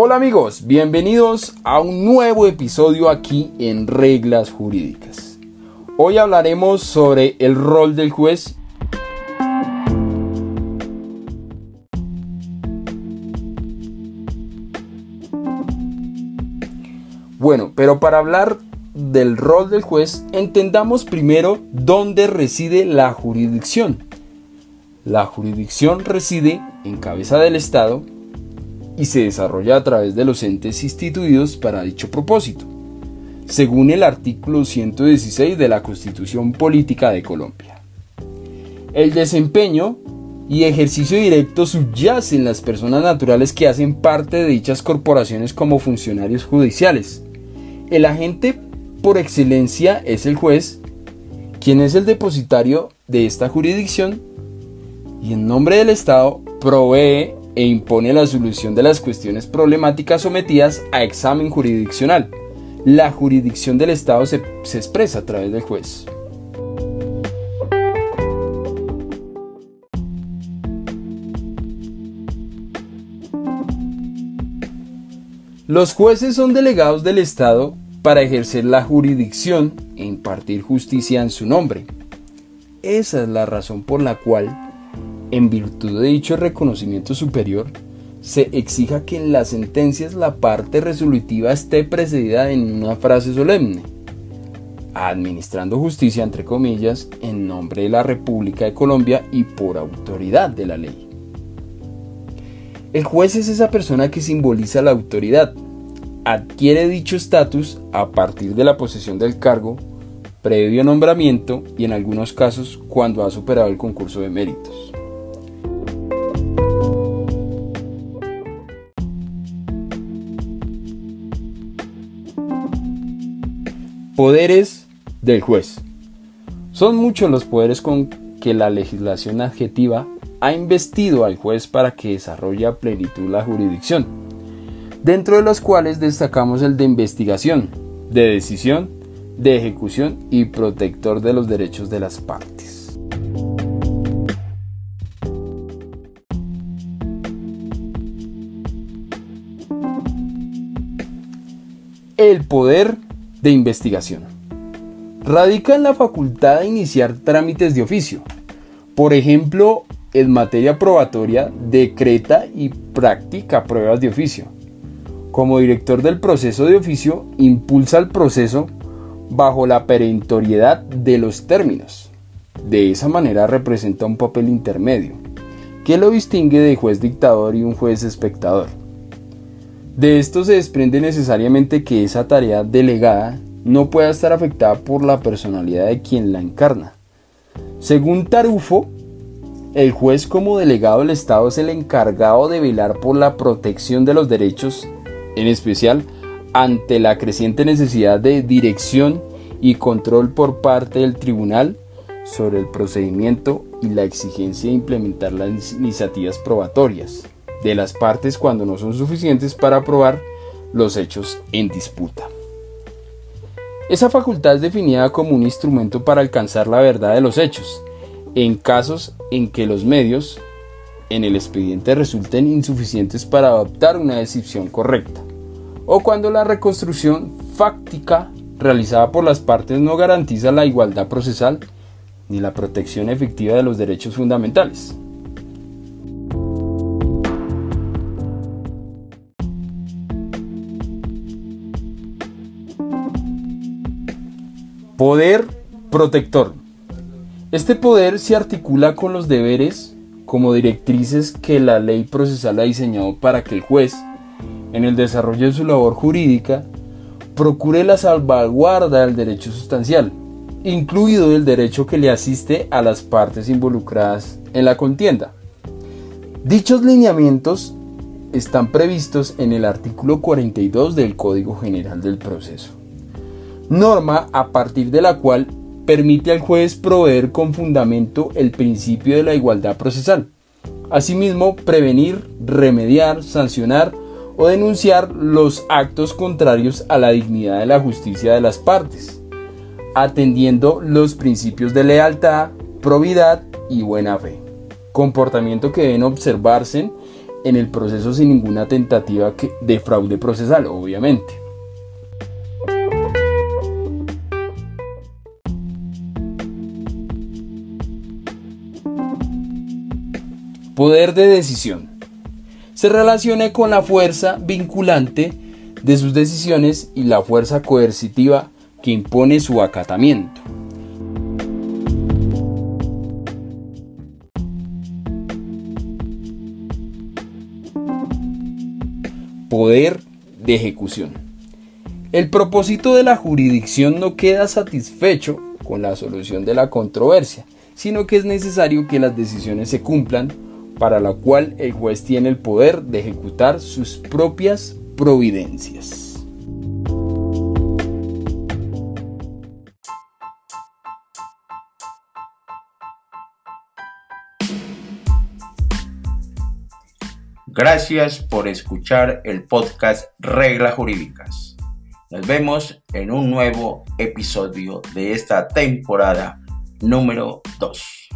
Hola amigos, bienvenidos a un nuevo episodio aquí en Reglas Jurídicas. Hoy hablaremos sobre el rol del juez. Bueno, pero para hablar del rol del juez, entendamos primero dónde reside la jurisdicción. La jurisdicción reside en cabeza del Estado y se desarrolla a través de los entes instituidos para dicho propósito, según el artículo 116 de la Constitución Política de Colombia. El desempeño y ejercicio directo subyace en las personas naturales que hacen parte de dichas corporaciones como funcionarios judiciales. El agente por excelencia es el juez, quien es el depositario de esta jurisdicción y en nombre del Estado provee e impone la solución de las cuestiones problemáticas sometidas a examen jurisdiccional. La jurisdicción del Estado se, se expresa a través del juez. Los jueces son delegados del Estado para ejercer la jurisdicción e impartir justicia en su nombre. Esa es la razón por la cual, en virtud de dicho reconocimiento superior, se exija que en las sentencias la parte resolutiva esté precedida en una frase solemne, administrando justicia entre comillas en nombre de la República de Colombia y por autoridad de la ley. El juez es esa persona que simboliza la autoridad, adquiere dicho estatus a partir de la posesión del cargo, previo nombramiento y en algunos casos cuando ha superado el concurso de méritos. Poderes del juez. Son muchos los poderes con que la legislación adjetiva ha investido al juez para que desarrolle a plenitud la jurisdicción dentro de los cuales destacamos el de investigación, de decisión, de ejecución y protector de los derechos de las partes. El poder investigación. Radica en la facultad de iniciar trámites de oficio. Por ejemplo, en materia probatoria, decreta y practica pruebas de oficio como director del proceso de oficio, impulsa el proceso bajo la perentoriedad de los términos. De esa manera representa un papel intermedio, que lo distingue de juez dictador y un juez espectador. De esto se desprende necesariamente que esa tarea delegada no pueda estar afectada por la personalidad de quien la encarna. Según Tarufo, el juez como delegado del Estado es el encargado de velar por la protección de los derechos en especial ante la creciente necesidad de dirección y control por parte del tribunal sobre el procedimiento y la exigencia de implementar las iniciativas probatorias de las partes cuando no son suficientes para probar los hechos en disputa. Esa facultad es definida como un instrumento para alcanzar la verdad de los hechos, en casos en que los medios en el expediente resulten insuficientes para adoptar una decisión correcta o cuando la reconstrucción fáctica realizada por las partes no garantiza la igualdad procesal ni la protección efectiva de los derechos fundamentales. Poder protector. Este poder se articula con los deberes como directrices que la ley procesal ha diseñado para que el juez, en el desarrollo de su labor jurídica, procure la salvaguarda del derecho sustancial, incluido el derecho que le asiste a las partes involucradas en la contienda. Dichos lineamientos están previstos en el artículo 42 del Código General del Proceso, norma a partir de la cual permite al juez proveer con fundamento el principio de la igualdad procesal. Asimismo, prevenir, remediar, sancionar o denunciar los actos contrarios a la dignidad de la justicia de las partes, atendiendo los principios de lealtad, probidad y buena fe, comportamiento que deben observarse en el proceso sin ninguna tentativa de fraude procesal, obviamente. Poder de decisión. Se relaciona con la fuerza vinculante de sus decisiones y la fuerza coercitiva que impone su acatamiento. Poder de ejecución. El propósito de la jurisdicción no queda satisfecho con la solución de la controversia, sino que es necesario que las decisiones se cumplan para la cual el juez tiene el poder de ejecutar sus propias providencias. Gracias por escuchar el podcast Reglas Jurídicas. Nos vemos en un nuevo episodio de esta temporada número 2.